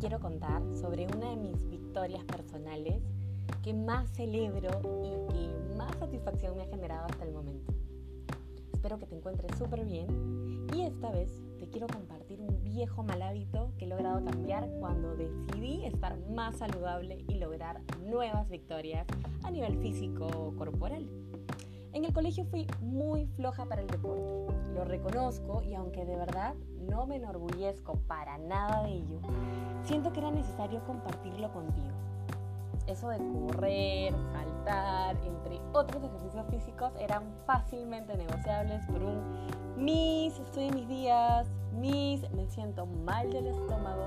quiero contar sobre una de mis victorias personales que más celebro y que más satisfacción me ha generado hasta el momento. Espero que te encuentres súper bien y esta vez te quiero compartir un viejo mal hábito que he logrado cambiar cuando decidí estar más saludable y lograr nuevas victorias a nivel físico o corporal. En el colegio fui muy floja para el deporte, lo reconozco y aunque de verdad no me enorgullezco para nada de ello, siento que era necesario compartirlo contigo. Eso de correr, saltar, entre otros ejercicios físicos eran fácilmente negociables por un mis, estoy en mis días, mis, me siento mal del estómago,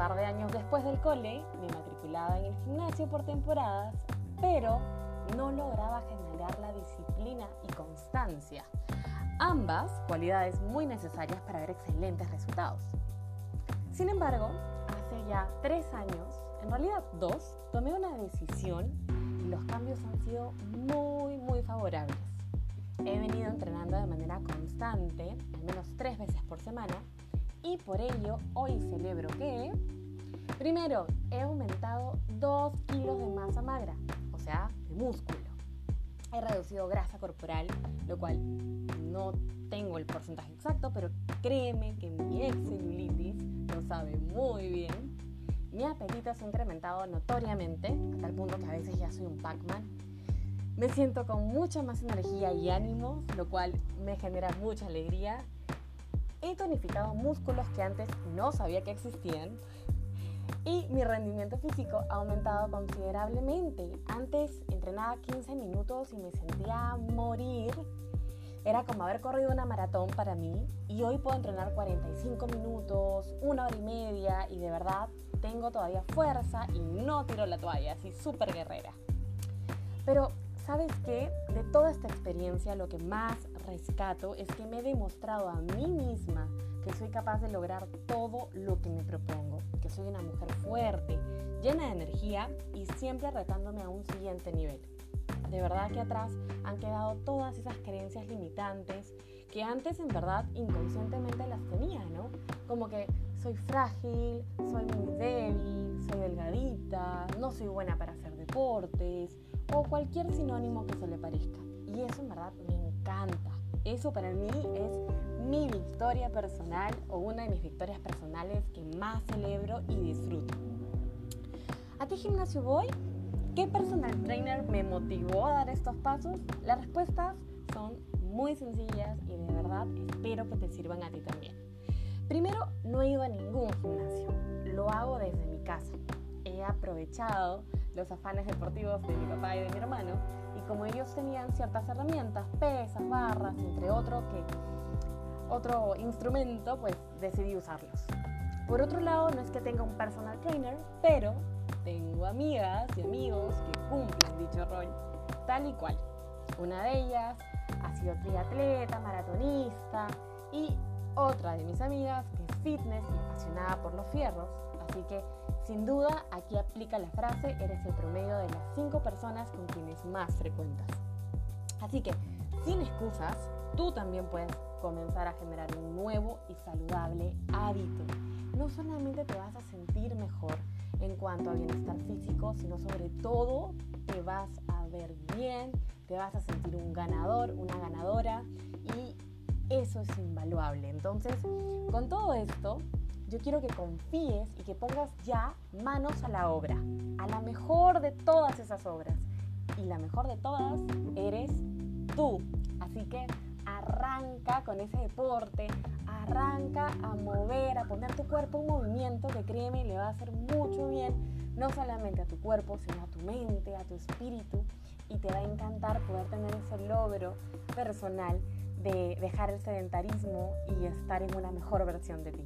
par de años después del cole me matriculaba en el gimnasio por temporadas, pero no lograba generar la disciplina y constancia. Ambas cualidades muy necesarias para ver excelentes resultados. Sin embargo, hace ya tres años, en realidad dos, tomé una decisión y los cambios han sido muy, muy favorables. He venido entrenando de manera constante, al menos tres veces por semana, y por ello hoy celebro que, primero, he aumentado 2 kilos de masa magra, o sea, de músculo. He reducido grasa corporal, lo cual no tengo el porcentaje exacto, pero créeme que mi ex celulitis lo sabe muy bien. Mi apetito se ha incrementado notoriamente, a tal punto que a veces ya soy un Pac-Man. Me siento con mucha más energía y ánimo, lo cual me genera mucha alegría. He tonificado músculos que antes no sabía que existían. Y mi rendimiento físico ha aumentado considerablemente. Antes entrenaba 15 minutos y me sentía morir era como haber corrido una maratón para mí y hoy puedo entrenar 45 minutos, una hora y media y de verdad tengo todavía fuerza y no tiro la toalla, así súper guerrera. Pero, ¿sabes qué? De toda esta experiencia lo que más rescato es que me he demostrado a mí misma que soy capaz de lograr todo lo que me propongo, que soy una mujer fuerte, llena de energía y siempre retándome a un siguiente nivel. De verdad que atrás han quedado todas esas creencias limitantes que antes en verdad inconscientemente las tenía, ¿no? Como que soy frágil, soy muy débil, soy delgadita, no soy buena para hacer deportes o cualquier sinónimo que se le parezca. Me encanta. Eso para mí es mi victoria personal o una de mis victorias personales que más celebro y disfruto. ¿A qué gimnasio voy? ¿Qué personal trainer me motivó a dar estos pasos? Las respuestas son muy sencillas y de verdad espero que te sirvan a ti también. Primero, no he ido a ningún gimnasio, lo hago desde mi casa. He aprovechado los afanes deportivos de mi papá y de mi hermano y como ellos tenían ciertas herramientas, pesas, barras, entre otro que otro instrumento, pues decidí usarlos. Por otro lado, no es que tenga un personal trainer, pero tengo amigas y amigos que cumplen dicho rol tal y cual. Una de ellas ha sido triatleta, maratonista y otra de mis amigas que es fitness y apasionada por los fierros. Así que sin duda aquí aplica la frase, eres el promedio de las cinco personas con quienes más frecuentas. Así que sin excusas, tú también puedes comenzar a generar un nuevo y saludable hábito. No solamente te vas a sentir mejor, en cuanto a bienestar físico, sino sobre todo te vas a ver bien, te vas a sentir un ganador, una ganadora y eso es invaluable. Entonces, con todo esto, yo quiero que confíes y que pongas ya manos a la obra, a la mejor de todas esas obras. Y la mejor de todas eres tú. Así que arranca con ese deporte, arranca a mover, a poner tu cuerpo en movimiento que créeme le va a hacer mucho bien, no solamente a tu cuerpo, sino a tu mente, a tu espíritu y te va a encantar poder tener ese logro personal de dejar el sedentarismo y estar en una mejor versión de ti.